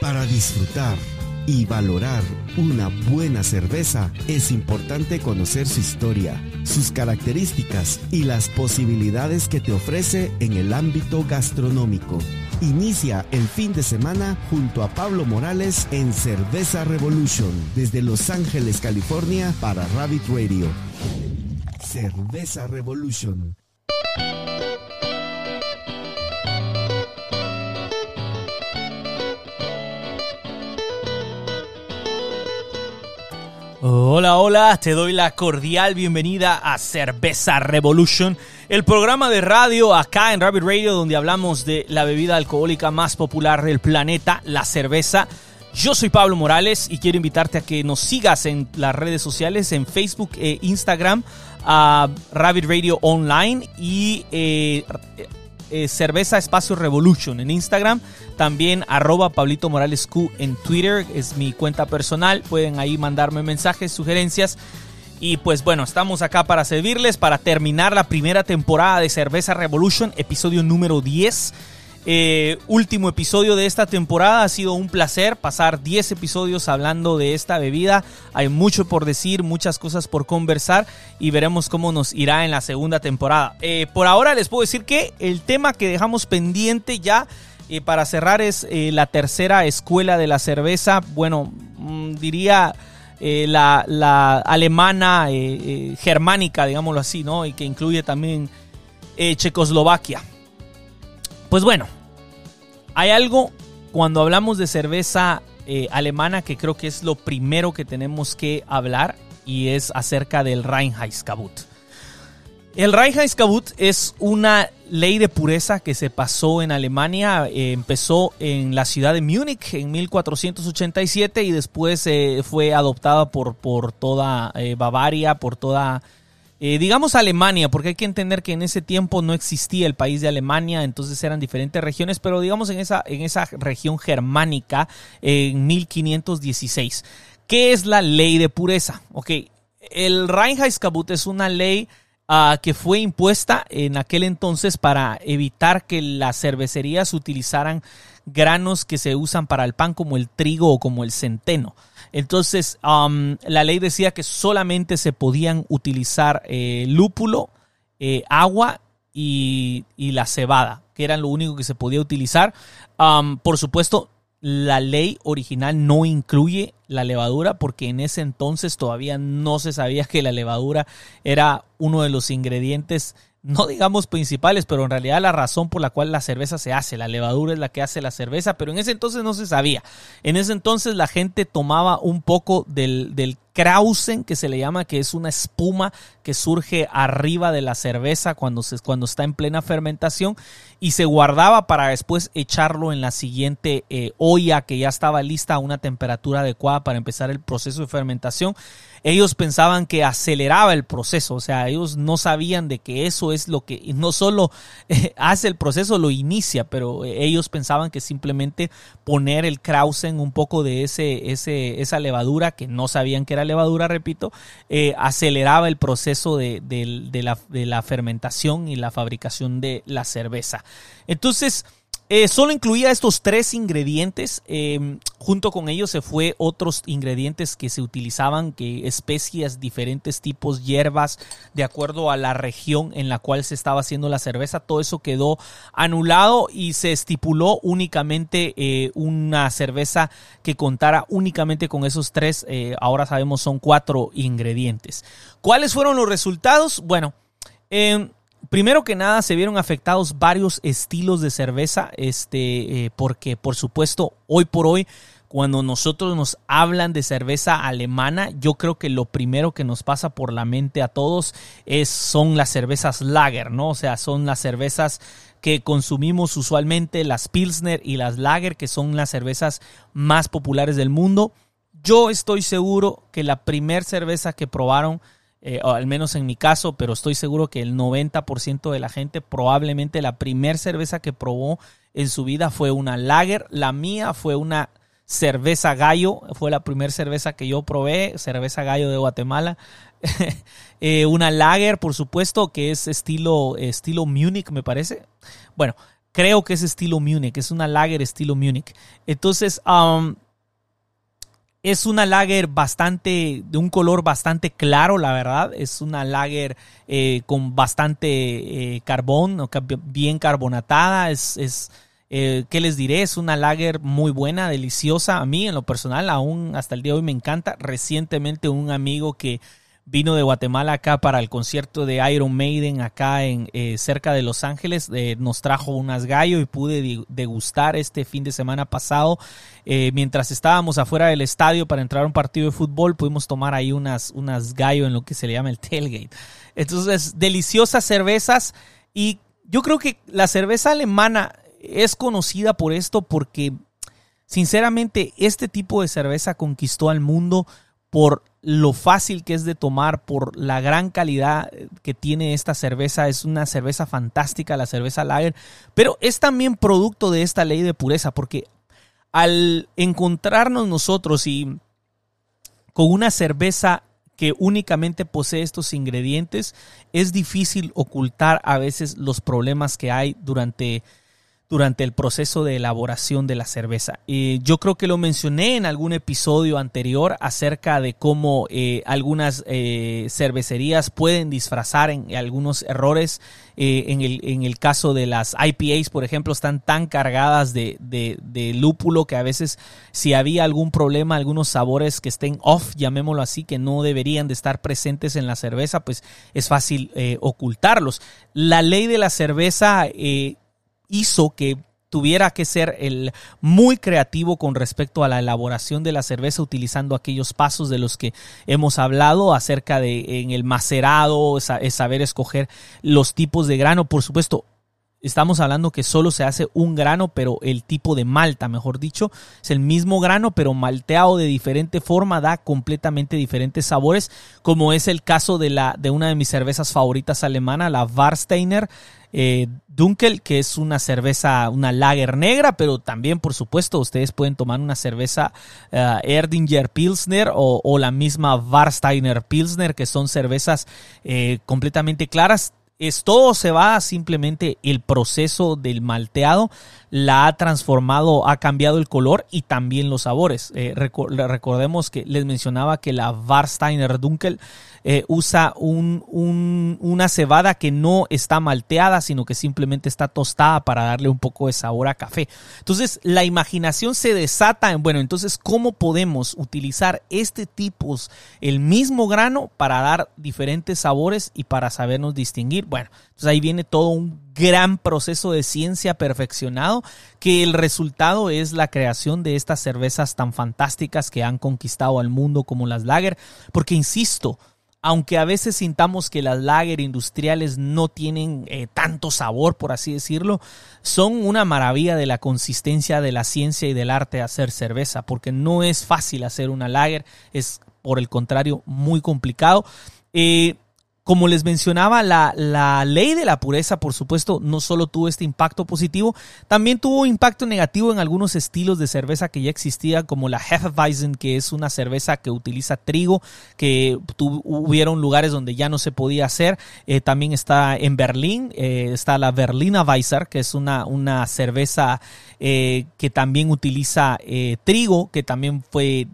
Para disfrutar y valorar una buena cerveza es importante conocer su historia, sus características y las posibilidades que te ofrece en el ámbito gastronómico. Inicia el fin de semana junto a Pablo Morales en Cerveza Revolution desde Los Ángeles, California para Rabbit Radio. Cerveza Revolution. Hola, hola, te doy la cordial bienvenida a Cerveza Revolution, el programa de radio acá en Rabbit Radio donde hablamos de la bebida alcohólica más popular del planeta, la cerveza. Yo soy Pablo Morales y quiero invitarte a que nos sigas en las redes sociales, en Facebook e Instagram, a Rabbit Radio Online y eh, eh, Cerveza Espacio Revolution en Instagram. También arroba Pablito Morales Q en Twitter. Es mi cuenta personal. Pueden ahí mandarme mensajes, sugerencias. Y pues bueno, estamos acá para servirles, para terminar la primera temporada de Cerveza Revolution, episodio número 10. Eh, último episodio de esta temporada. Ha sido un placer pasar 10 episodios hablando de esta bebida. Hay mucho por decir, muchas cosas por conversar y veremos cómo nos irá en la segunda temporada. Eh, por ahora les puedo decir que el tema que dejamos pendiente ya eh, para cerrar es la tercera escuela de la cerveza. Bueno, mm, diría... la, la, alemana germánica, digámoslo así, ¿no? Y que incluye también Checoslovaquia. Pues bueno, hay algo cuando hablamos de cerveza eh, alemana que creo que es lo primero que tenemos que hablar y es acerca del Reinheitsgebot. El Reinheitsgebot es una ley de pureza que se pasó en Alemania, eh, empezó en la ciudad de Múnich en 1487 y después eh, fue adoptada por, por toda Bavaria, por toda eh, digamos Alemania, porque hay que entender que en ese tiempo no existía el país de Alemania, entonces eran diferentes regiones, pero digamos en esa, en esa región germánica en 1516. ¿Qué es la ley de pureza? Ok, el Reinheitsgebot es una ley ah, que fue impuesta en aquel entonces para evitar que las cervecerías utilizaran granos que se usan para el pan como el trigo o como el centeno. Entonces, um, la ley decía que solamente se podían utilizar eh, lúpulo, eh, agua y, la cebada, que eran lo único que se podía utilizar. Um, por supuesto, la ley original no incluye la levadura porque en ese entonces todavía no se sabía que la levadura era uno de los ingredientes no digamos principales, pero en realidad la razón por la cual la cerveza se hace, la levadura es la que hace la cerveza, pero en ese entonces no se sabía. En ese entonces la gente tomaba un poco del, del Krausen, que se le llama, que es una espuma que surge arriba de la cerveza cuando, se, cuando está en plena fermentación y se guardaba para después echarlo en la siguiente eh, olla que ya estaba lista a una temperatura adecuada para empezar el proceso de fermentación. Ellos pensaban que aceleraba el proceso, o sea, ellos no sabían de que eso es lo que no solo eh, hace el proceso, lo inicia, pero eh, ellos pensaban que simplemente poner el Krausen, un poco de ese, ese, esa levadura, que no sabían que era levadura, repito, aceleraba el proceso de, la, de la fermentación y la fabricación de la cerveza. Entonces, eh, solo incluía estos tres ingredientes. Em, junto con ellos se fue otros ingredientes que se utilizaban, que especias, diferentes tipos, hierbas, de acuerdo a la región en la cual se estaba haciendo la cerveza. Todo eso quedó anulado y se estipuló únicamente eh, una cerveza que contara únicamente con esos tres. Eh, ahora sabemos son cuatro ingredientes. ¿Cuáles fueron los resultados? Bueno. Eh, Primero que nada, se vieron afectados varios estilos de cerveza, este, eh, porque por supuesto, hoy por hoy, cuando nosotros nos hablan de cerveza alemana, yo creo que lo primero que nos pasa por la mente a todos es, son las cervezas lager, ¿no? O sea, son las cervezas que consumimos usualmente, las Pilsner y las Lager, que son las cervezas más populares del mundo. Yo estoy seguro que la primer cerveza que probaron eh, al menos en mi caso, pero estoy seguro que el 90% de la gente probablemente la primera cerveza que probó en su vida fue una lager. La mía fue una cerveza gallo, fue la primera cerveza que yo probé, cerveza gallo de Guatemala. Eh, una lager, por supuesto, que es estilo, estilo Munich, me parece. Bueno, creo que es estilo Munich, es una lager estilo Munich. Entonces, um, es una lager bastante, de un color bastante claro, la verdad. Es una lager eh, con bastante eh, carbón, bien carbonatada. Es, es eh, ¿qué les diré? Es una lager muy buena, deliciosa. A mí, en lo personal, aún hasta el día de hoy me encanta. Recientemente un amigo que vino de Guatemala acá para el concierto de Iron Maiden acá en eh, cerca de Los Ángeles. Eh, nos trajo unas gallo y pude degustar este fin de semana pasado. Eh, mientras estábamos afuera del estadio para entrar a un partido de fútbol, pudimos tomar ahí unas, unas gallo en lo que se le llama el tailgate. Entonces, deliciosas cervezas y yo creo que la cerveza alemana es conocida por esto porque, sinceramente, este tipo de cerveza conquistó al mundo por lo fácil que es de tomar, por la gran calidad que tiene esta cerveza. Es una cerveza fantástica, la cerveza Lager, pero es también producto de esta ley de pureza, porque al encontrarnos nosotros y con una cerveza que únicamente posee estos ingredientes, es difícil ocultar a veces los problemas que hay durante durante el proceso de elaboración de la cerveza. yo creo que lo mencioné en algún episodio anterior acerca de cómo eh, algunas eh, cervecerías pueden disfrazar en, algunos errores. Eh, en, el, en, el, caso de las IPAs, por ejemplo, están tan cargadas de, de, lúpulo que a veces si había algún problema, algunos sabores que estén off, llamémoslo así, que no deberían de estar presentes en la cerveza, pues es fácil ocultarlos. La ley de la cerveza hizo que tuviera que ser el muy creativo con respecto a la elaboración de la cerveza utilizando aquellos pasos de los que hemos hablado acerca de en el macerado, saber escoger los tipos de grano, por supuesto, Estamos hablando que solo se hace un grano, pero el tipo de malta, mejor dicho, es el mismo grano, pero malteado de diferente forma, da completamente diferentes sabores, como es el caso de, la, de una de mis cervezas favoritas alemana, la Warsteiner eh, Dunkel, que es una cerveza, una lager negra, pero también, por supuesto, ustedes pueden tomar una cerveza uh, Erdinger Pilsner o, la misma Warsteiner Pilsner, que son cervezas eh, completamente claras es todo se va simplemente el proceso del malteado la ha transformado, ha cambiado el color y también los sabores. Eh, recordemos que les mencionaba que la Warsteiner Dunkel eh, usa un, una cebada que no está malteada, sino que simplemente está tostada para darle un poco de sabor a café. Entonces, la imaginación se desata en, bueno, entonces, ¿cómo podemos utilizar este tipo, el mismo grano, para dar diferentes sabores y para sabernos distinguir? Bueno, entonces ahí viene todo un gran proceso de ciencia perfeccionado que el resultado es la creación de estas cervezas tan fantásticas que han conquistado al mundo como las lager, porque insisto, aunque a veces sintamos que las lager industriales no tienen eh, tanto sabor, por así decirlo, son una maravilla de la consistencia de la ciencia y del arte de hacer cerveza, porque no es fácil hacer una lager, es por el contrario muy complicado. Eh, como les mencionaba, la, la, ley de la pureza, por supuesto, no solo tuvo este impacto positivo, también tuvo impacto negativo en algunos estilos de cerveza que ya existían, como la Hefeweizen, que es una cerveza que utiliza trigo, que hubieron lugares donde ya no se podía hacer. Eh, también está en Berlín, eh, está la Berliner Weiser, que es una, una cerveza eh, que también utiliza trigo, que también fue,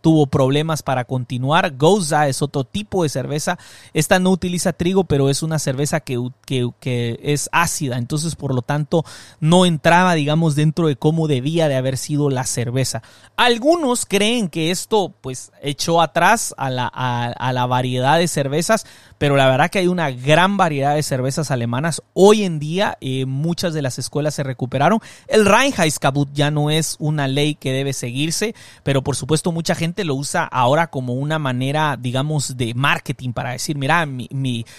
tuvo problemas para continuar. Goza es otro tipo de cerveza. Esta no utiliza trigo, pero es una cerveza que, que, es ácida, entonces por lo tanto no entraba, digamos, dentro de cómo debía de haber sido la cerveza. Algunos creen que esto pues echó atrás a la, a la variedad de cervezas, pero la verdad que hay una gran variedad de cervezas alemanas. Hoy en día eh, muchas de las escuelas se recuperaron. El Reinheitsgebot ya no es una ley que debe seguirse, pero por supuesto mucha gente lo usa ahora como una manera, digamos, de marketing para decir, mira, mi,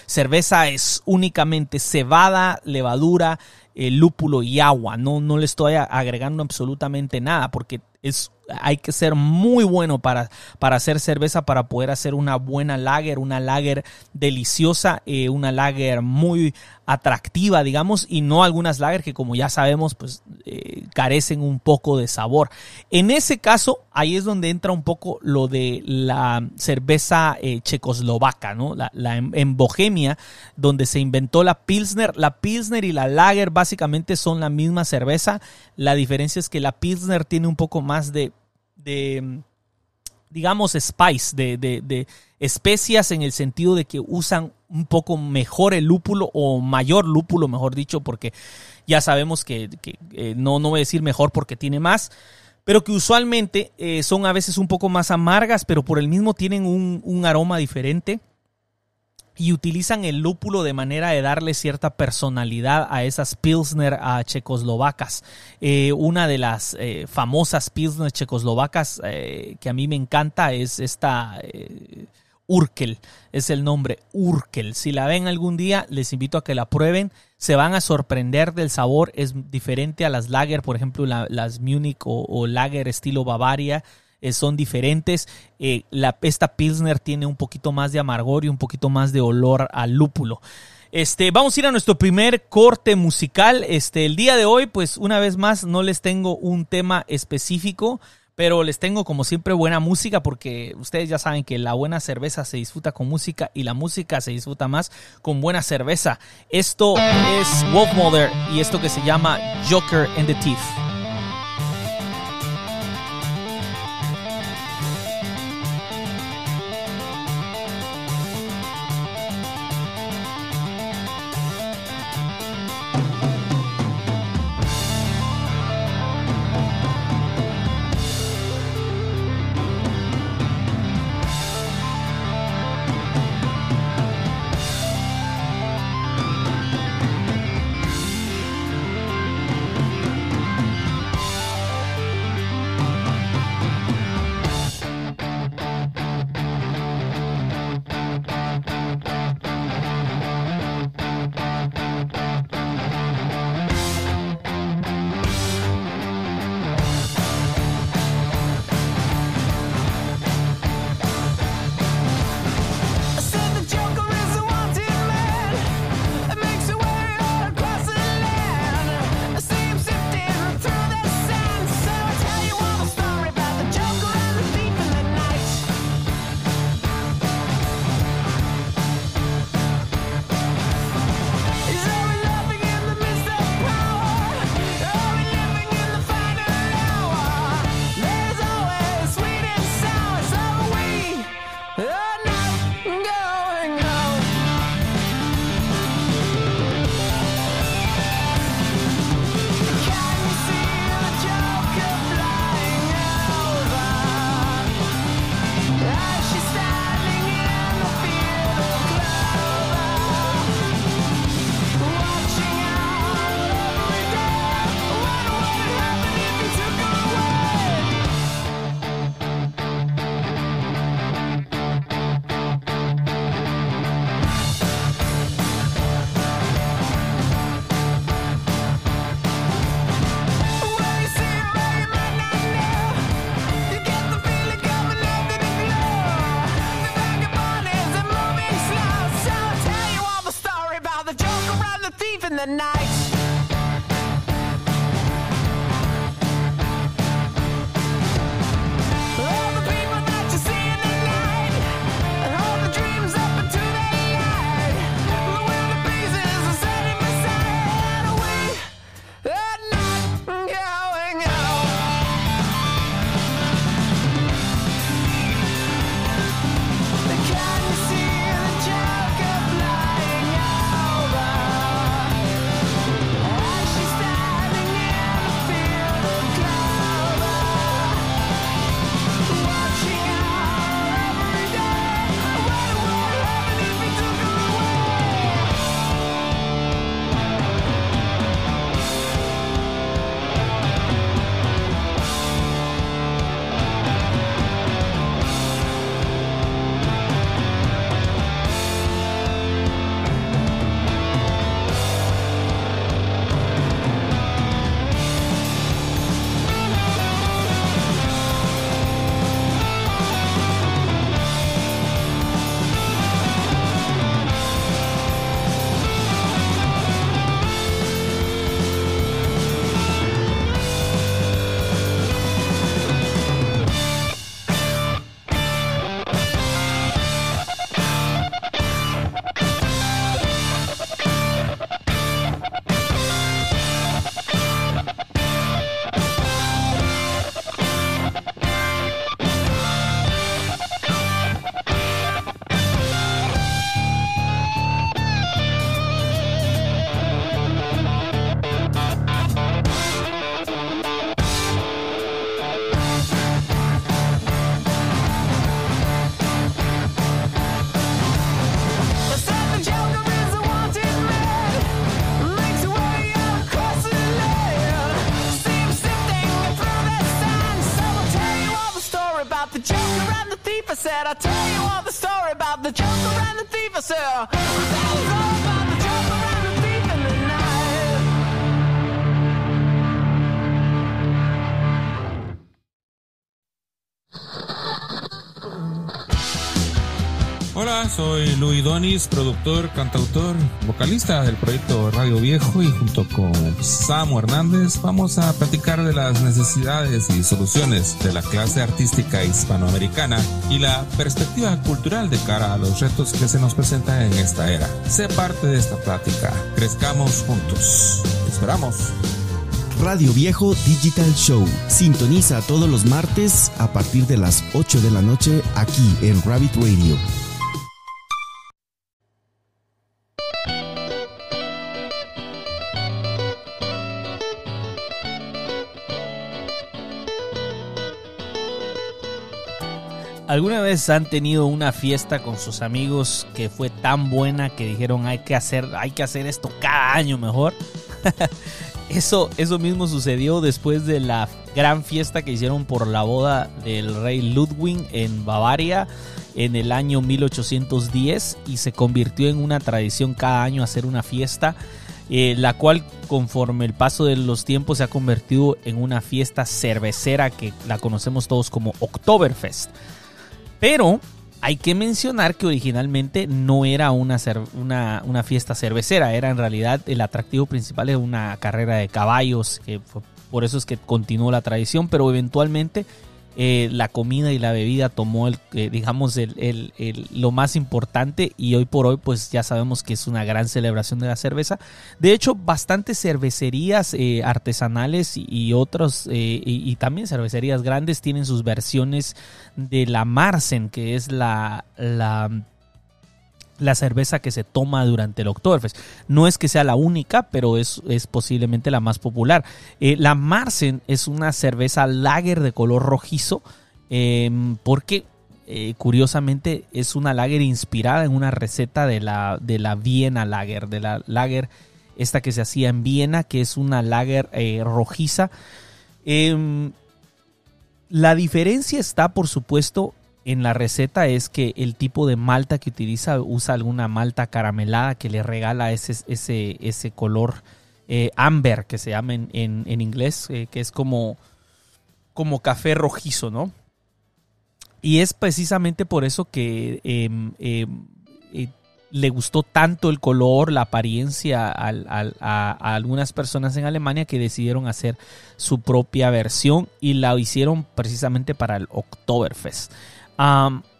cerveza es únicamente cebada, levadura, eh, lúpulo y agua. No, no le estoy agregando absolutamente nada porque Es hay que ser muy bueno para, para hacer cerveza, para poder hacer una buena lager, una lager deliciosa, eh, una lager muy atractiva, digamos, y no algunas lager que como ya sabemos, pues eh, carecen un poco de sabor. En ese caso, ahí es donde entra un poco lo de la cerveza eh, checoslovaca, ¿no? La, en, Bohemia, donde se inventó la Pilsner. La Pilsner y la lager básicamente son la misma cerveza. La diferencia es que la Pilsner tiene un poco más de de digamos, spice, de, de, especias en el sentido de que usan un poco mejor el lúpulo o mayor lúpulo, mejor dicho, porque ya sabemos que, eh, no, no voy a decir mejor porque tiene más, pero que usualmente eh, son a veces un poco más amargas, pero por el mismo tienen un, aroma diferente y utilizan el lúpulo de manera de darle cierta personalidad a esas Pilsner a checoslovacas. Eh, una de las famosas Pilsner checoslovacas que a mí me encanta es esta Urkel, es el nombre Urkel. Si la ven algún día, les invito a que la prueben. Se van a sorprender del sabor, es diferente a las lager, por ejemplo, las Munich o, lager estilo Bavaria eh, son diferentes. Eh, la, esta Pilsner tiene un poquito más de amargor y un poquito más de olor al lúpulo. Este, vamos a ir a nuestro primer corte musical. Este, el día de hoy, pues una vez más, no les tengo un tema específico, pero les tengo como siempre buena música porque ustedes ya saben que la buena cerveza se disfruta con música y la música se disfruta más con buena cerveza. Esto es Wolf Mother y esto que se llama Joker and the Thief. the Joker and the thief. I said, I'll tell you all the story about the Joker and the thief. I said, that was all Hola, soy Luis Donis, productor, cantautor, vocalista del proyecto Radio Viejo y junto con Samu Hernández vamos a platicar de las necesidades y soluciones de la clase artística hispanoamericana y la perspectiva cultural de cara a los retos que se nos presentan en esta era. Sé parte de esta plática, crezcamos juntos. Esperamos. Radio Viejo Digital Show. Sintoniza todos los martes a partir de las 8 de la noche aquí en Rabbit Radio. ¿Alguna vez han tenido una fiesta con sus amigos que fue tan buena que dijeron hay que hacer, hay que hacer esto cada año mejor? eso, eso mismo sucedió después de la gran fiesta que hicieron por la boda del rey Ludwig en Bavaria en el año 1810 y se convirtió en una tradición cada año hacer una fiesta. eh, la cual conforme el paso de los tiempos se ha convertido en una fiesta cervecera que la conocemos todos como Oktoberfest. Pero hay que mencionar que originalmente no era una, una, fiesta cervecera, era en realidad el atractivo principal de una carrera de caballos, que por eso es que continuó la tradición, pero eventualmente eh, la comida y la bebida tomó el, eh, digamos, el, el- lo más importante y hoy por hoy pues ya sabemos que es una gran celebración de la cerveza. De hecho, bastantes cervecerías eh, artesanales y, otros, y, también cervecerías grandes tienen sus versiones de la Marsen, que es la, la cerveza que se toma durante el Oktoberfest. No es que sea la única, pero es, es posiblemente la más popular. Eh, la Marsen es una cerveza lager de color rojizo, eh, porque eh, curiosamente es una lager inspirada en una receta de la, de la Viena Lager, de la lager esta que se hacía en Viena, que es una lager eh, rojiza. Em, la diferencia está, por supuesto, en la receta es que el tipo de malta que utiliza usa alguna malta caramelada que le regala ese, ese, ese color eh, amber que se llama en, en- en inglés, eh, que es como, como café rojizo, ¿no? Y es precisamente por eso que em, em, eh, le gustó tanto el color, la apariencia al- al- a, a algunas personas en Alemania que decidieron hacer su propia versión y la hicieron precisamente para el Oktoberfest.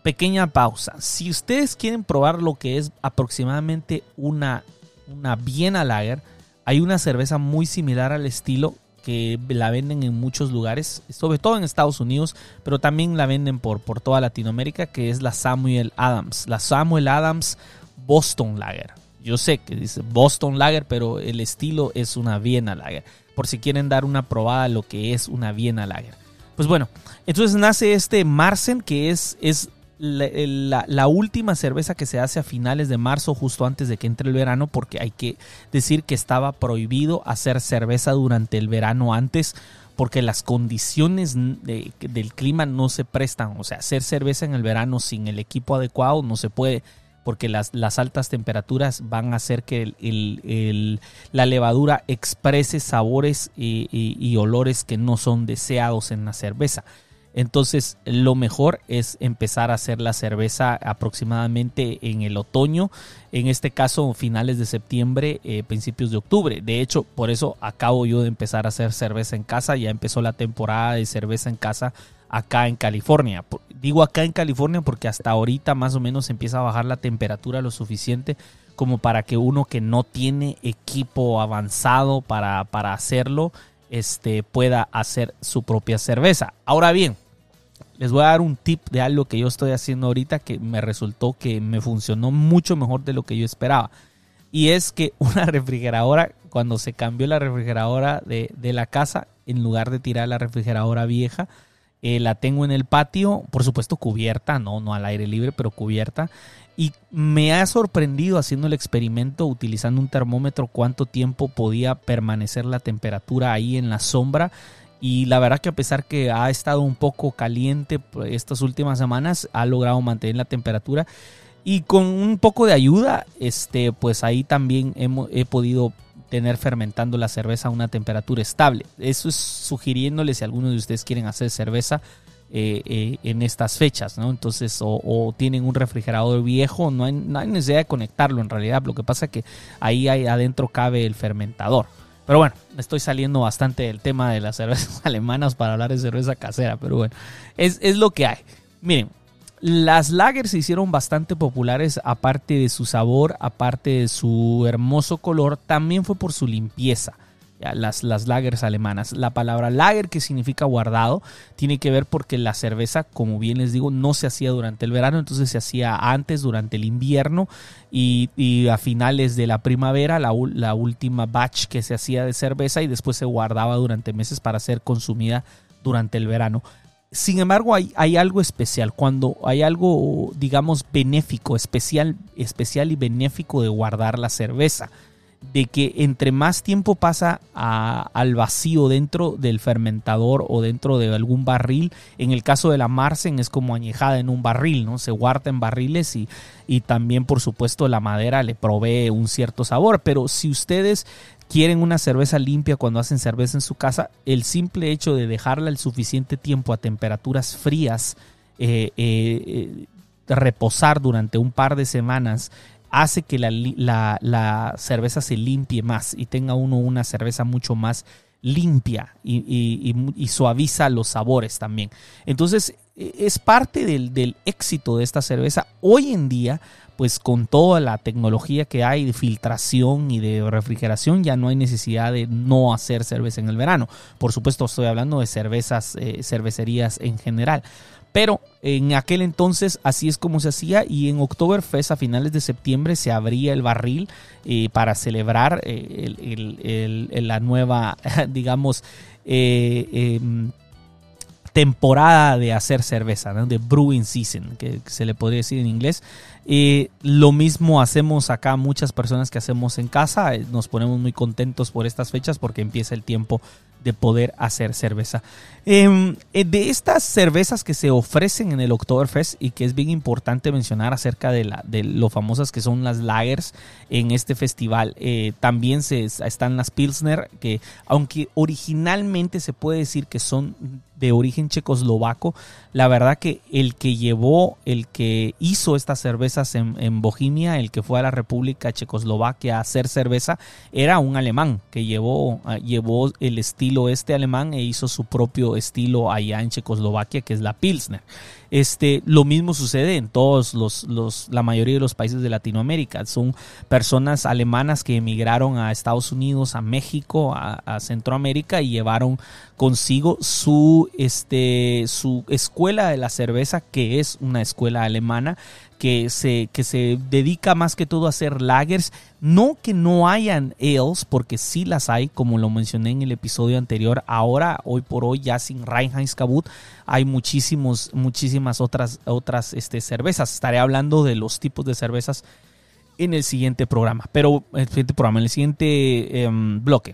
Pequeña pausa. Si ustedes quieren probar lo que es aproximadamente una, una Viena Lager, hay una cerveza muy similar al estilo que la venden en muchos lugares, sobre todo en Estados Unidos, pero también la venden por, por toda Latinoamérica, que es la Samuel Adams. La Samuel Adams Boston Lager. Yo sé que dice Boston Lager, pero el estilo es una Viena Lager. Por si quieren dar una probada a lo que es una Viena Lager. Pues bueno, entonces nace este Marsen, que es, es la, última cerveza que se hace a finales de marzo, justo antes de que entre el verano, porque hay que decir que estaba prohibido hacer cerveza durante el verano antes, porque las condiciones de- del clima no se prestan. O sea, hacer cerveza en el verano sin el equipo adecuado no se puede porque las, las altas temperaturas van a hacer que el- el- la levadura exprese sabores y, y- y olores que no son deseados en la cerveza. Entonces, lo mejor es empezar a hacer la cerveza aproximadamente en el otoño, en este caso finales de septiembre, eh, principios de octubre. De hecho, por eso acabo yo de empezar a hacer cerveza en casa, ya empezó la temporada de cerveza en casa acá en California. Digo acá en California porque hasta ahorita más o menos empieza a bajar la temperatura lo suficiente como para que uno que no tiene equipo avanzado para, para hacerlo, este, pueda hacer su propia cerveza. Ahora bien, les voy a dar un tip de algo que yo estoy haciendo ahorita que me resultó que me funcionó mucho mejor de lo que yo esperaba. Y es que una refrigeradora, cuando se cambió la refrigeradora de, de la casa, en lugar de tirar la refrigeradora vieja, eh, la tengo en el patio, por supuesto cubierta, no, no al aire libre, pero cubierta. Y me ha sorprendido haciendo el experimento, utilizando un termómetro, cuánto tiempo podía permanecer la temperatura ahí en la sombra. y la verdad que a pesar que ha estado un poco caliente pues, estas últimas semanas, ha logrado mantener la temperatura y con un poco de ayuda, este, pues ahí también he podido tener fermentando la cerveza a una temperatura estable. Eso es sugiriéndole si algunos de ustedes quieren hacer cerveza eh, eh, en estas fechas, ¿no? Entonces, o, tienen un refrigerador viejo, no hay, no hay necesidad de conectarlo en realidad. Lo que pasa es que ahí hay- adentro cabe el fermentador. Pero bueno, estoy saliendo bastante del tema de las cervezas alemanas para hablar de cerveza casera, pero bueno, es, es lo que hay. Miren, las lagers se hicieron bastante populares, aparte de su sabor, aparte de su hermoso color, también fue por su limpieza. Las, las lagers alemanas. La palabra lager, que significa guardado, tiene que ver porque la cerveza, como bien les digo, no se hacía durante el verano, entonces se hacía antes, durante el invierno y, y a finales de la primavera, la, la última batch que se hacía de cerveza y después se guardaba durante meses para ser consumida durante el verano. Sin embargo, hay, hay algo especial. Cuando hay algo, digamos, benéfico, especial, especial y benéfico de guardar la cerveza. De que entre más tiempo pasa al vacío dentro del fermentador o dentro de algún barril, en el caso de la Marsen es como añejada en un barril, ¿no? Se guarda en barriles y, y también, por supuesto, la madera le provee un cierto sabor. Pero si ustedes quieren una cerveza limpia cuando hacen cerveza en su casa, el simple hecho de dejarla el suficiente tiempo a temperaturas frías, eh, eh, eh, reposar durante un par de semanas, hace que la, cerveza se limpie más y tenga uno una cerveza mucho más limpia y, y- suaviza los sabores también. Entonces, e- es parte del éxito de esta cerveza. Hoy en día, pues con toda la tecnología que hay de filtración y de refrigeración, ya no hay necesidad de no hacer cerveza en el verano. Por supuesto, estoy hablando de cervezas, eh, cervecerías en general. Pero en aquel entonces así es como se hacía y en Oktoberfest a finales de septiembre se abría el barril eh, para celebrar eh, la nueva, digamos, eh, em, temporada de hacer cerveza, de brewing season, que, se le podría decir en inglés. Eh, lo mismo hacemos acá muchas personas que hacemos en casa, eh, nos ponemos muy contentos por estas fechas porque empieza el tiempo de poder hacer cerveza. Em, eh, de estas cervezas que se ofrecen en el Oktoberfest y que es bien importante mencionar acerca de, de lo famosas que son las lagers en este festival, eh, también se, están las Pilsner, que aunque originalmente se puede decir que son de origen checoslovaco, la verdad que el que llevó, el que hizo estas cervezas en, en Bohemia, el que fue a la República Checoslovaquia a hacer cerveza, era un alemán que llevó, ah, llevó el estilo este alemán e hizo su propio estilo allá en Checoslovaquia, que es la Pilsner. Este, lo mismo sucede en todos los, los, la mayoría de los países de Latinoamérica. Son personas alemanas que emigraron a Estados Unidos, a México, a, Centroamérica y llevaron consigo su, este, su escuela de la cerveza, que es una escuela alemana, que se, que se dedica más que todo a hacer lagers. No que no hayan ales, porque sí las hay, como lo mencioné en el episodio anterior. Ahora, hoy por hoy, ya sin Reinheitsgebot, hay muchísimos, muchísimas otras, otras este, cervezas. Estaré hablando de los tipos de cervezas en el siguiente programa. Pero el siguiente programa, en el siguiente em, bloque.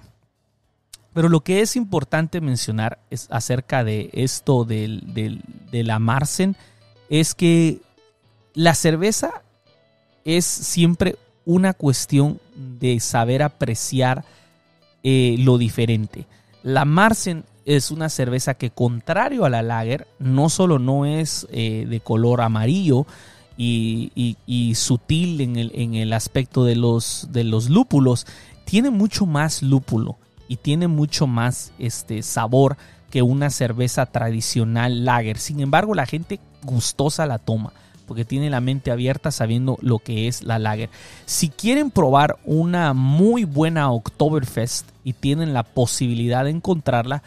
Pero lo que es importante mencionar es acerca de esto del, del- de la Marsen es que la cerveza es siempre una cuestión de saber apreciar eh, lo diferente. La Marsen es una cerveza que contrario a la Lager, no solo no es eh, de color amarillo y, sutil en el, en el aspecto de los, de los lúpulos, tiene mucho más lúpulo y tiene mucho más este, sabor que una cerveza tradicional lager. Sin embargo, la gente gustosa la toma porque tiene la mente abierta sabiendo lo que es la lager. Si quieren probar una muy buena Oktoberfest y tienen la posibilidad de encontrarla,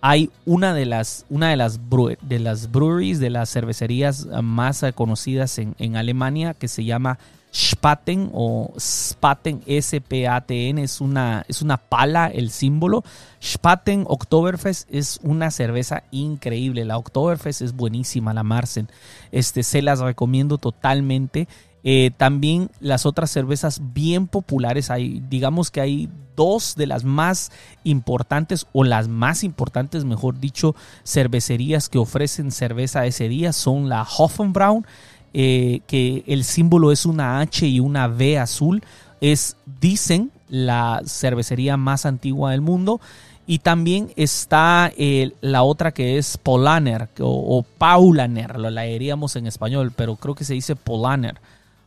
hay una de las, una de las, de las breweries, de las cervecerías eh, más eh, conocidas en, en Alemania que se llama Spaten o Spaten S-P-A-T-N es una, es una pala el símbolo. Spaten Oktoberfest es una cerveza increíble. La Oktoberfest es buenísima, la Marsen. Este, se las recomiendo totalmente. Eh, también las otras cervezas bien populares, hay, digamos que hay dos de las más importantes o las más importantes, mejor dicho, cervecerías que ofrecen cerveza ese día son la Hoffenbraun, eh, que el símbolo es una H y una V azul. Es, dicen, la cervecería más antigua del mundo. Y también está eh, la otra que es Polaner o, Paulaner, lo leeríamos en español, pero creo que se dice Polaner.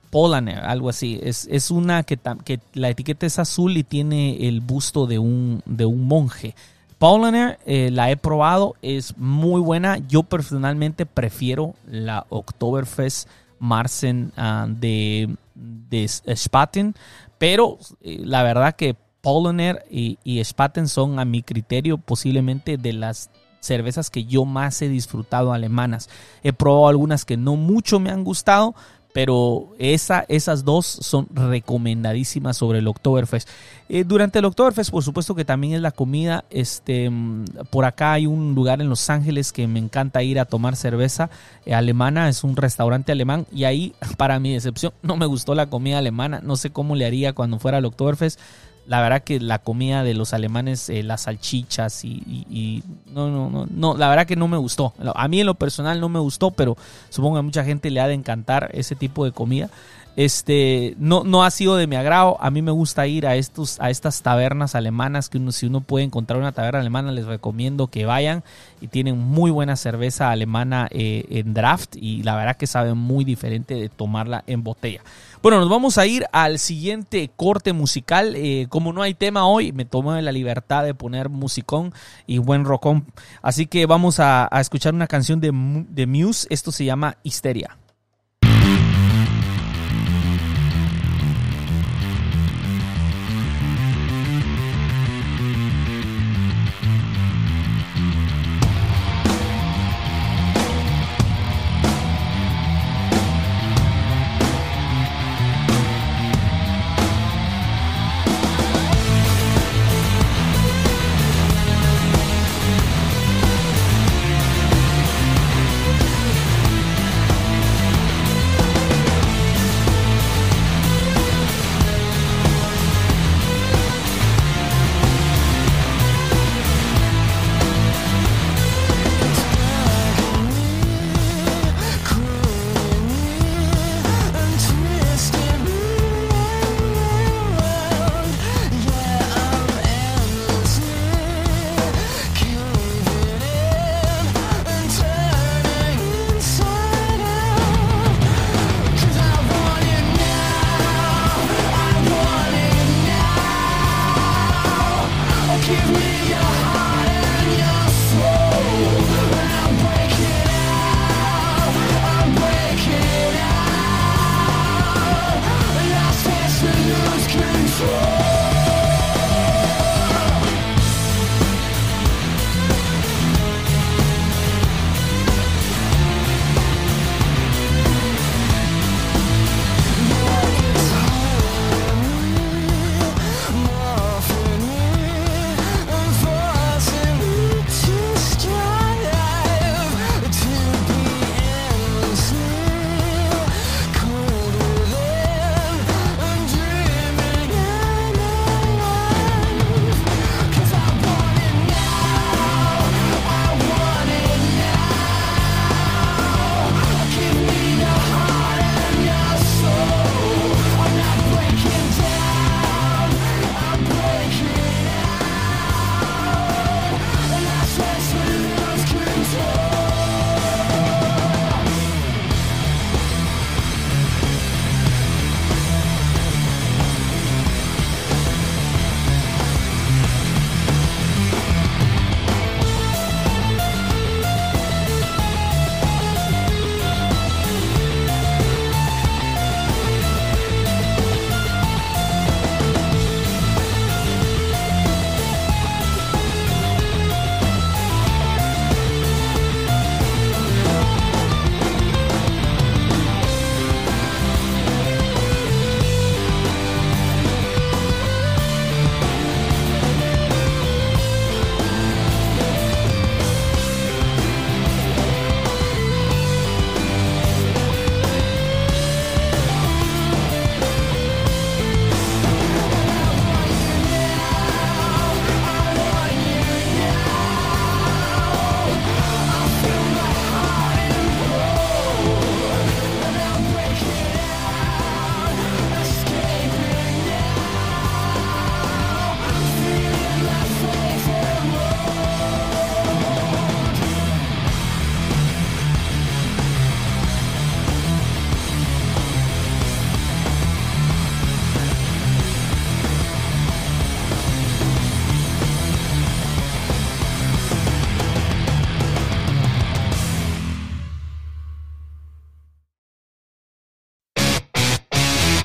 Polaner, algo así. Es, es una que, que la etiqueta es azul y tiene el busto de un, de un monje. Polaner eh, la he probado, es muy buena. Yo personalmente prefiero la Oktoberfest Marzen ah, de, de Spaten, pero eh, la verdad que Polaner y, y Spaten son a mi criterio posiblemente de las cervezas que yo más he disfrutado alemanas. He probado algunas que no mucho me han gustado, pero esa, esas dos son recomendadísimas sobre el Oktoberfest. Eh, durante el Oktoberfest, por supuesto que también es la comida. Este, mm, por acá hay un lugar en Los Ángeles que me encanta ir a tomar cerveza eh, alemana. Es un restaurante alemán y ahí, para mi decepción, no me gustó la comida alemana. No sé cómo le haría cuando fuera al Oktoberfest. La verdad que la comida de los alemanes, eh, las salchichas y, no, no, no, no, la verdad que no me gustó. A mí en lo personal no me gustó, pero supongo que a mucha gente le ha de encantar ese tipo de comida. Este, no, no ha sido de mi agrado. A mí me gusta ir a estos, a estas tabernas alemanas que si uno puede encontrar una taberna alemana, les recomiendo que vayan y tienen muy buena cerveza alemana eh, en draft y la verdad que sabe muy diferente de tomarla en botella. Bueno, nos vamos a ir al siguiente corte musical. Eh, como no hay tema hoy, me tomo la libertad de poner musicón y buen rockón. Así que vamos a, a escuchar una canción de, de Muse. Esto se llama. Histeria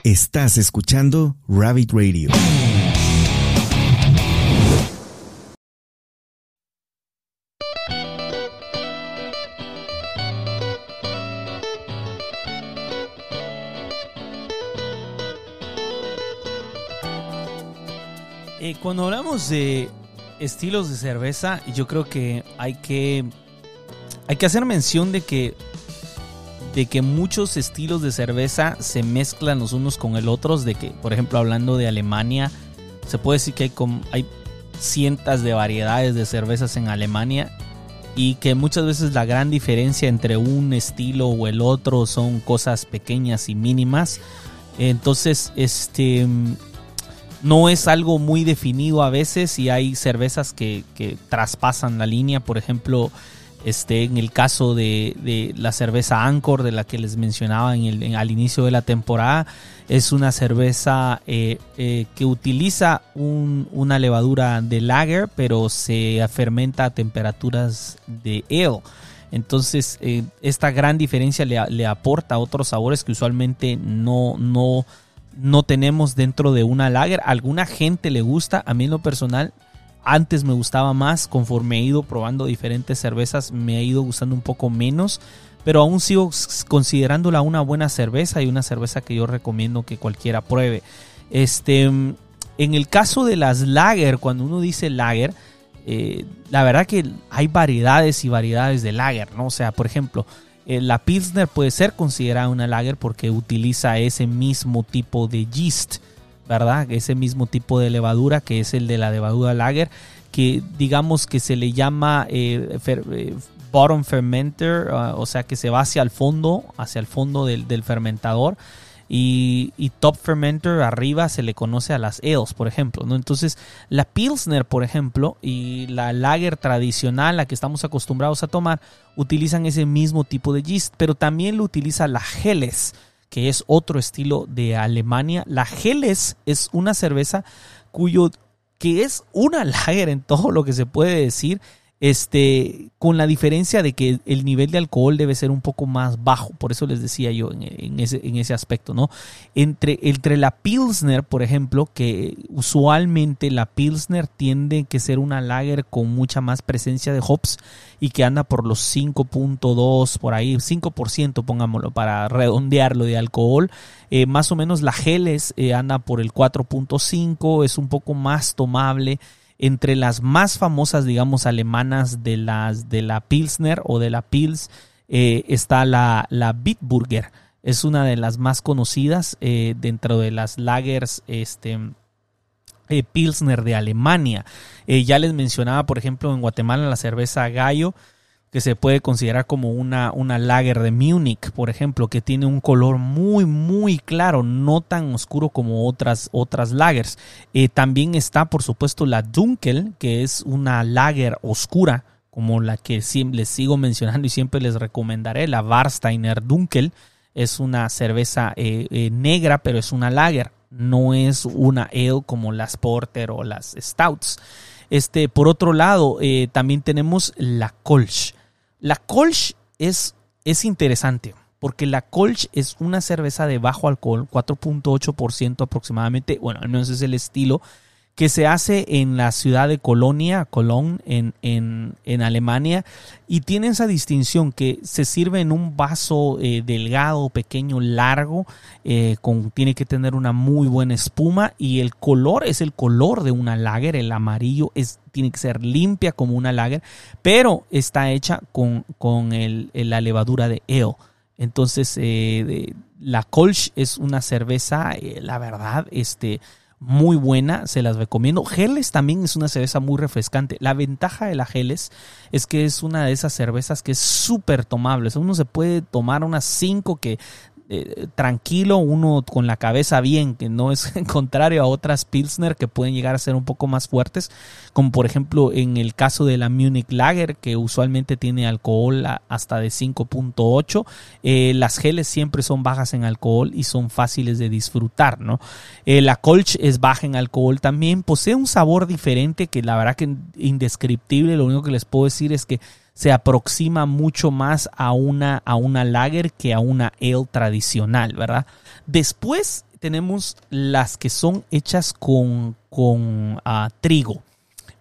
Estás escuchando Rabbit Radio. Eh, cuando hablamos de estilos de cerveza, yo creo que hay que hay que hacer mención de que de que muchos estilos de cerveza se mezclan los unos con el otros, de que, por ejemplo, hablando de Alemania, se puede decir que hay, cientos de variedades de cervezas en Alemania y que muchas veces la gran diferencia entre un estilo o el otro son cosas pequeñas y mínimas. Entonces, este no es algo muy definido a veces y hay cervezas que traspasan la línea. Por ejemplo, en el caso de, de la cerveza Anchor, de la que les mencionaba en el, al inicio de la temporada, es una cerveza eh, eh, que utiliza un- una levadura de lager, pero se fermenta a temperaturas de ale. Entonces, eh, esta gran diferencia le, le aporta otros sabores que usualmente no, no, no tenemos dentro de una lager. Alguna gente le gusta, a mí en lo personal antes me gustaba más, conforme he ido probando diferentes cervezas me ha ido gustando un poco menos, pero aún sigo considerándola una buena cerveza y una cerveza que yo recomiendo que cualquiera pruebe. Este, en el caso de las lager, cuando uno dice lager, eh, la verdad que hay variedades y variedades de lager, ¿no? O sea, por ejemplo, eh, la Pilsner puede ser considerada una lager porque utiliza ese mismo tipo de yeast, ¿verdad? Ese mismo tipo de levadura que es el de la levadura lager, que digamos que se le llama eh, eh, bottom fermenter, ah, o sea que se va hacia el fondo, hacia el fondo del, del fermentador. Y, top fermenter arriba se le conoce a las ales, por ejemplo. ¿no? Entonces, la Pilsner, por ejemplo, y la lager tradicional, la que estamos acostumbrados a tomar, utilizan ese mismo tipo de yeast, pero también lo utiliza la Helles, que es otro estilo de Alemania. La Helles es una cerveza cuyo que es una lager en todo lo que se puede decir, este, con la diferencia de que el nivel de alcohol debe ser un poco más bajo, por eso les decía yo en, ese, en ese aspecto, ¿no? Entre, entre la Pilsner, por ejemplo, que usualmente la Pilsner tiende que ser una lager con mucha más presencia de hops y que anda por los 5.2, por ahí, 5%, pongámoslo, para redondearlo de alcohol. Eh, más o menos la Geles eh, anda por el 4.5, es un poco más tomable. Entre las más famosas, digamos, alemanas de las de la Pilsner o de la Pils, eh, está la, la Bitburger. Es una de las más conocidas eh, dentro de las lagers este, eh, Pilsner de Alemania. Ya les mencionaba, por ejemplo, en Guatemala la cerveza Gallo, que se puede considerar como una, una lager de Múnich, por ejemplo, que tiene un color muy, muy claro, no tan oscuro como otras, otras lagers. Eh, también está, por supuesto, la Dunkel, que es una lager oscura, como la que les sigo mencionando y siempre les recomendaré, la Warsteiner Dunkel. Es una cerveza eh, eh, negra, pero es una lager. No es una ale como las Porter o las Stouts. Este, por otro lado, también tenemos la Kolsch. La Kolsch es, es interesante porque la Kolsch es una cerveza de bajo alcohol, 4.8% aproximadamente, bueno, al menos es el estilo, que se hace en la ciudad de Colonia, Cologne, en, en, en Alemania, y tiene esa distinción que se sirve en un vaso eh, delgado, pequeño, largo, eh, con, tiene que tener una muy buena espuma, y el color es el color de una lager, el amarillo es, tiene que ser limpia como una lager, pero está hecha con, con el- la levadura de ale. Entonces, eh, la Kolsch es una cerveza, la verdad, este, muy buena, se las recomiendo. Geles también es una cerveza muy refrescante. La ventaja de la Geles es que es una de esas cervezas que es súper tomable. Uno se puede tomar unas 5 que eh, tranquilo, uno con la cabeza bien, que no es contrario a otras Pilsner que pueden llegar a ser un poco más fuertes, como por ejemplo en el caso de la Munich Lager, que usualmente tiene alcohol hasta de 5.8. Eh, las geles siempre son bajas en alcohol y son fáciles de disfrutar, ¿no? Eh, la Kolsch es baja en alcohol también, posee un sabor diferente que la verdad que indescriptible, lo único que les puedo decir es que se aproxima mucho más a una, a una lager que a una ale tradicional, ¿verdad? Después tenemos las que son hechas con, con ah, trigo.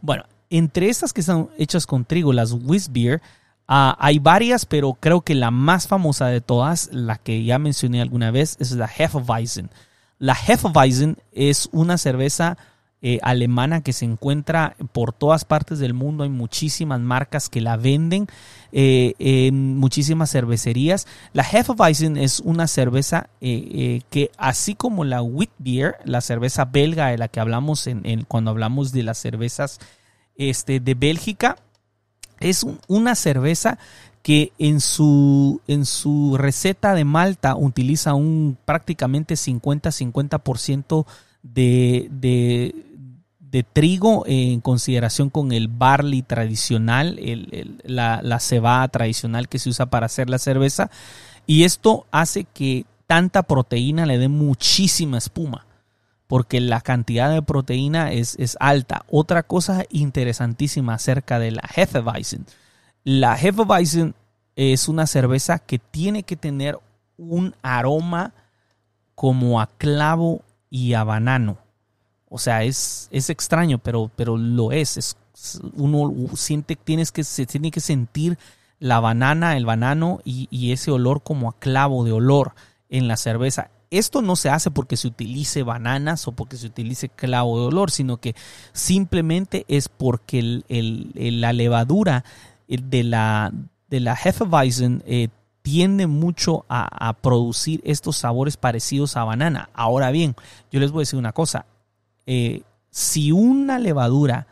Bueno, entre estas que son hechas con trigo, las Beer, ah, hay varias, pero creo que la más famosa de todas, la que ya mencioné alguna vez, es la Hefeweizen. La Hefeweizen es una cerveza eh, alemana que se encuentra por todas partes del mundo. Hay muchísimas marcas que la venden eh, en muchísimas cervecerías. La Hefeweizen es una cerveza eh, que, así como la Witbier, la cerveza belga de la que hablamos en, cuando hablamos de las cervezas este, de Bélgica, es una cerveza que en su, en su receta de Malta utiliza un prácticamente 50-50% de, de, de trigo en consideración con el barley tradicional, la, la cebada tradicional que se usa para hacer la cerveza. Y esto hace que tanta proteína le dé muchísima espuma, porque la cantidad de proteína es, es alta. Otra cosa interesantísima acerca de la Hefeweizen. La Hefeweizen es una cerveza que tiene que tener un aroma como a clavo y a banano o sea, es, es extraño, pero, pero lo es. es. Uno siente, tienes que, se tiene que sentir la banana, el banano y, ese olor como a clavo de olor en la cerveza. Esto no se hace porque se utilice bananas o porque se utilice clavo de olor, sino que simplemente es porque el, la levadura de la, de la Hefeweizen eh, tiende mucho a, a, producir estos sabores parecidos a banana. Ahora bien, yo les voy a decir una cosa, eh, si una levadura,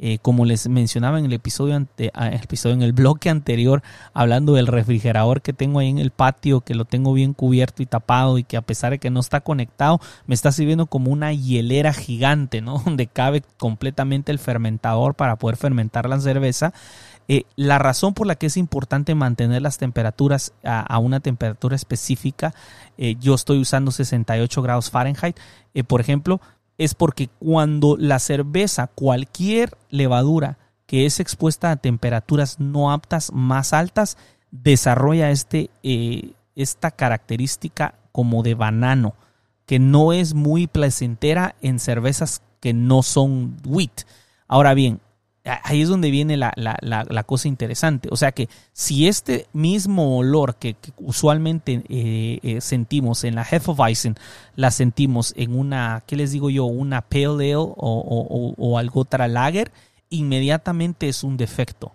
eh, como les mencionaba en el episodio, ante, ah, episodio, en el bloque anterior, hablando del refrigerador que tengo ahí en el patio, que lo tengo bien cubierto y tapado y que a pesar de que no está conectado, me está sirviendo como una hielera gigante, ¿no? Donde cabe completamente el fermentador para poder fermentar la cerveza. Eh, la razón por la que es importante mantener las temperaturas a, una temperatura específica, yo estoy usando 68 grados Fahrenheit, por ejemplo, es porque cuando la cerveza, cualquier levadura que es expuesta a temperaturas no aptas más altas, desarrolla este, eh, esta característica como de banano, que no es muy placentera en cervezas que no son wheat. Ahora bien, ahí es donde viene la, cosa interesante. O sea que si este mismo olor que, usualmente eh, eh, sentimos en la Hefeweizen, la sentimos en una, ¿qué les digo yo? Una Pale Ale o, algo Lager, inmediatamente es un defecto.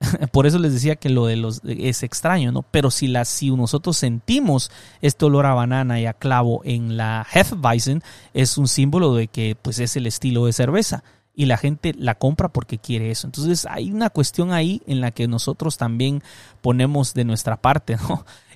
Por eso les decía que lo de los es extraño, ¿no? Pero si, la, si nosotros sentimos este olor a banana y a clavo en la Hefeweizen, es un símbolo de que pues es el estilo de cerveza y la gente la compra porque quiere eso. Entonces hay una cuestión ahí en la que nosotros también ponemos de nuestra parte.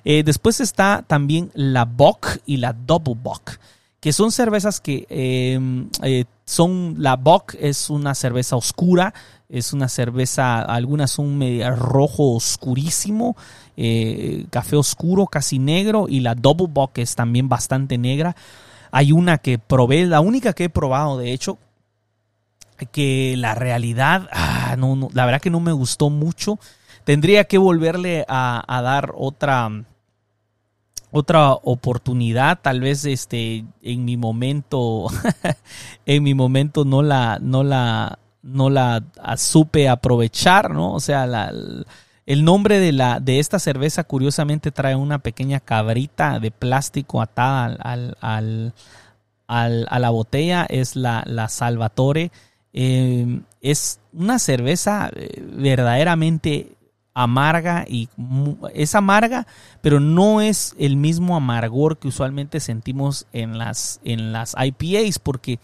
Eh, después está también la Bock y la Double Bock, que son cervezas que em, eh, son, la Bock es una cerveza oscura, es una cerveza, algunas son medio rojo oscurísimo, eh, café oscuro, casi negro, y la Double Bock es también bastante negra. Hay una que probé, la única que he probado, de hecho, que la realidad, ah, la verdad que no me gustó mucho. Tendría que volverle a, dar otra, otra oportunidad. Tal vez este, en mi momento, en mi momento no la, no la, no la supe aprovechar, ¿no? O sea, el nombre de, la, de esta cerveza curiosamente trae una pequeña cabrita de plástico atada al, al, al, a la botella. Es la, la Salvatore. Em, es una cerveza eh, verdaderamente amarga y es amarga, pero no es el mismo amargor que usualmente sentimos en las, en las IPAs, porque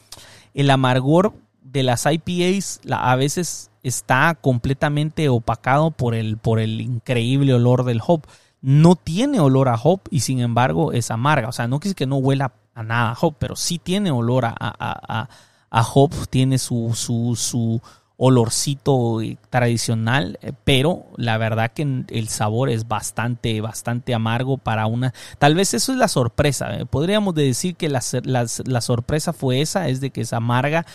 el amargor de las IPAs a veces está completamente opacado por el, por el increíble olor del hop. No tiene olor a hop y sin embargo es amarga. O sea, no quiere que no huela a nada hop, pero sí tiene olor a a hop, tiene su, su, su olorcito tradicional, eh, pero la verdad que el sabor es bastante, bastante amargo para una... Tal vez eso es la sorpresa. Eh, podríamos decir que la, sorpresa fue esa, es de que es amarga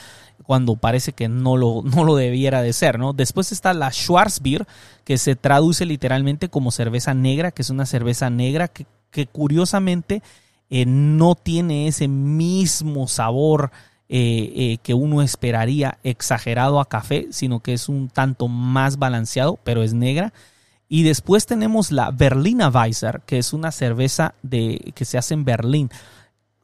cuando parece que no lo, no lo debiera de ser, ¿no? Después está la Schwarzbier, que se traduce literalmente como cerveza negra, que es una cerveza negra que, que curiosamente eh, no tiene ese mismo sabor eh, eh, que uno esperaría exagerado a café, sino que es un tanto más balanceado, pero es negra. Y después tenemos la Berliner Weiser, que es una cerveza de, que se hace en Berlín.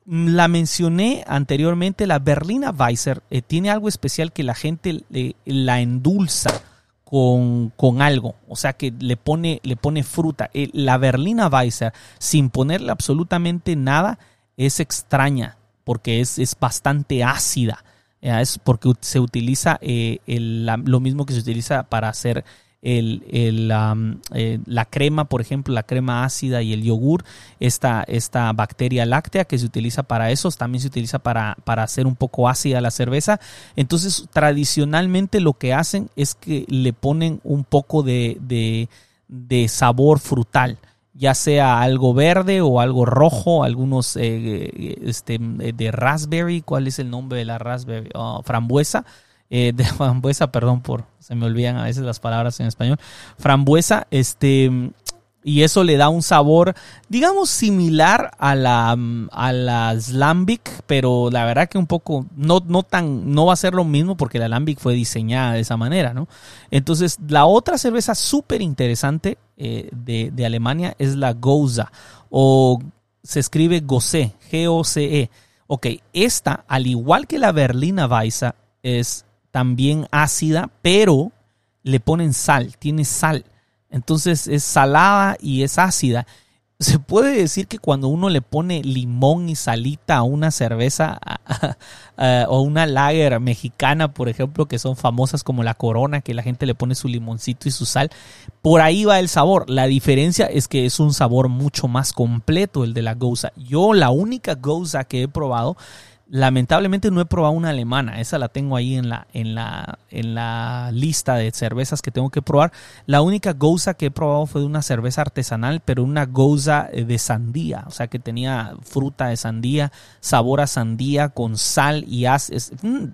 La mencioné anteriormente, la Berliner Weiser eh, tiene algo especial que la gente la endulza con, con algo, o sea que le pone, le pone fruta. La Berliner Weiser, sin ponerle absolutamente nada, es extraña porque es, es bastante ácida. Es porque se utiliza eh, el- lo mismo que se utiliza para hacer el, el, eh, la crema, por ejemplo, la crema ácida y el yogur, esta, esta bacteria láctea que se utiliza para eso, también se utiliza para, para hacer un poco ácida la cerveza. Entonces, tradicionalmente lo que hacen es que le ponen un poco de, de sabor frutal ya sea algo verde o algo rojo, algunos eh, este, de raspberry, ¿cuál es el nombre de la raspberry? Oh, frambuesa, eh, de frambuesa, perdón por, se me olvidan a veces las palabras en español, frambuesa, este, y eso le da un sabor, digamos, similar a la, a la Slambic, pero la verdad que un poco, no, no tan, no va a ser lo mismo porque la Lambic fue diseñada de esa manera, ¿no? Entonces, la otra cerveza súper interesante eh, de, de Alemania es la Gose, o se escribe Gose, G-O-C-E. Ok, esta, al igual que la Berliner Weisse, es también ácida, pero le ponen sal, tiene sal. Entonces es salada y es ácida. Se puede decir que cuando uno le pone limón y salita a una cerveza o una lager mexicana, por ejemplo, que son famosas como la Corona, que la gente le pone su limoncito y su sal, por ahí va el sabor. La diferencia es que es un sabor mucho más completo el de la Gouza. Yo la única Gouza que he probado Lamentablemente no he probado una alemana, esa la tengo ahí en la, en la, en la lista de cervezas que tengo que probar. La única Gouza que he probado fue de una cerveza artesanal, pero una Gouza eh, de sandía, o sea que tenía fruta de sandía, sabor a sandía con sal y as, es mm,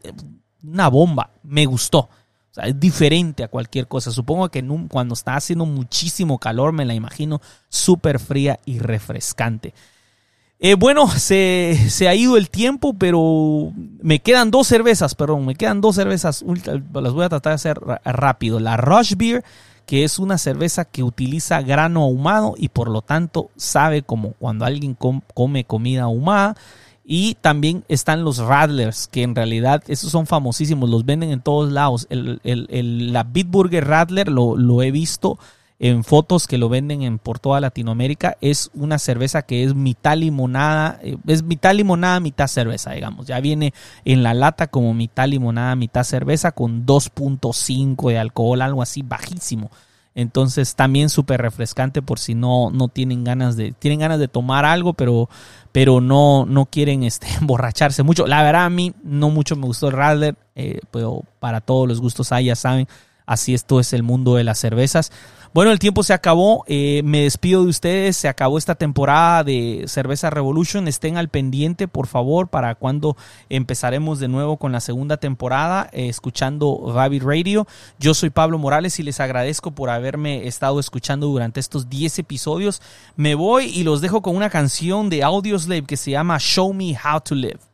una bomba, me gustó. Es diferente a cualquier cosa. Supongo que cuando está haciendo muchísimo calor me la imagino súper fría y refrescante. Eh, bueno, se, se ha ido el tiempo, pero me quedan dos cervezas, perdón, me quedan dos cervezas, las voy a tratar de hacer rápido. La Rush Beer, que es una cerveza que utiliza grano ahumado y por lo tanto sabe como cuando alguien com- come comida ahumada. Y también están los Radlers, que en realidad esos son famosísimos, los venden en todos lados. El- la Bitburger Radler lo, lo he visto en fotos que lo venden en, por toda Latinoamérica. Es una cerveza que es mitad limonada, eh, es mitad limonada, mitad cerveza, digamos. Ya viene en la lata como mitad limonada, mitad cerveza con 2.5 de alcohol, algo así bajísimo. Entonces también súper refrescante por si no, no tienen ganas de, tienen ganas de tomar algo, pero, pero no, no quieren este, emborracharse mucho. La verdad a mí no mucho me gustó el Radler, eh, pero para todos los gustos hay, ya saben, así esto es el mundo de las cervezas. Bueno, el tiempo se acabó. eh, me despido de ustedes. Se acabó esta temporada de Cerveza Revolution. Estén al pendiente, por favor, para cuando empezaremos de nuevo con la segunda temporada, eh, escuchando Rabbit Radio. Yo soy Pablo Morales y les agradezco por haberme estado escuchando durante estos 10 episodios. Me voy y los dejo con una canción de Audioslave que se llama Show Me How to Live.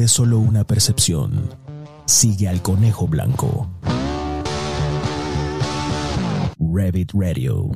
Es solo una percepción. Sigue al conejo blanco. Rabbit Radio.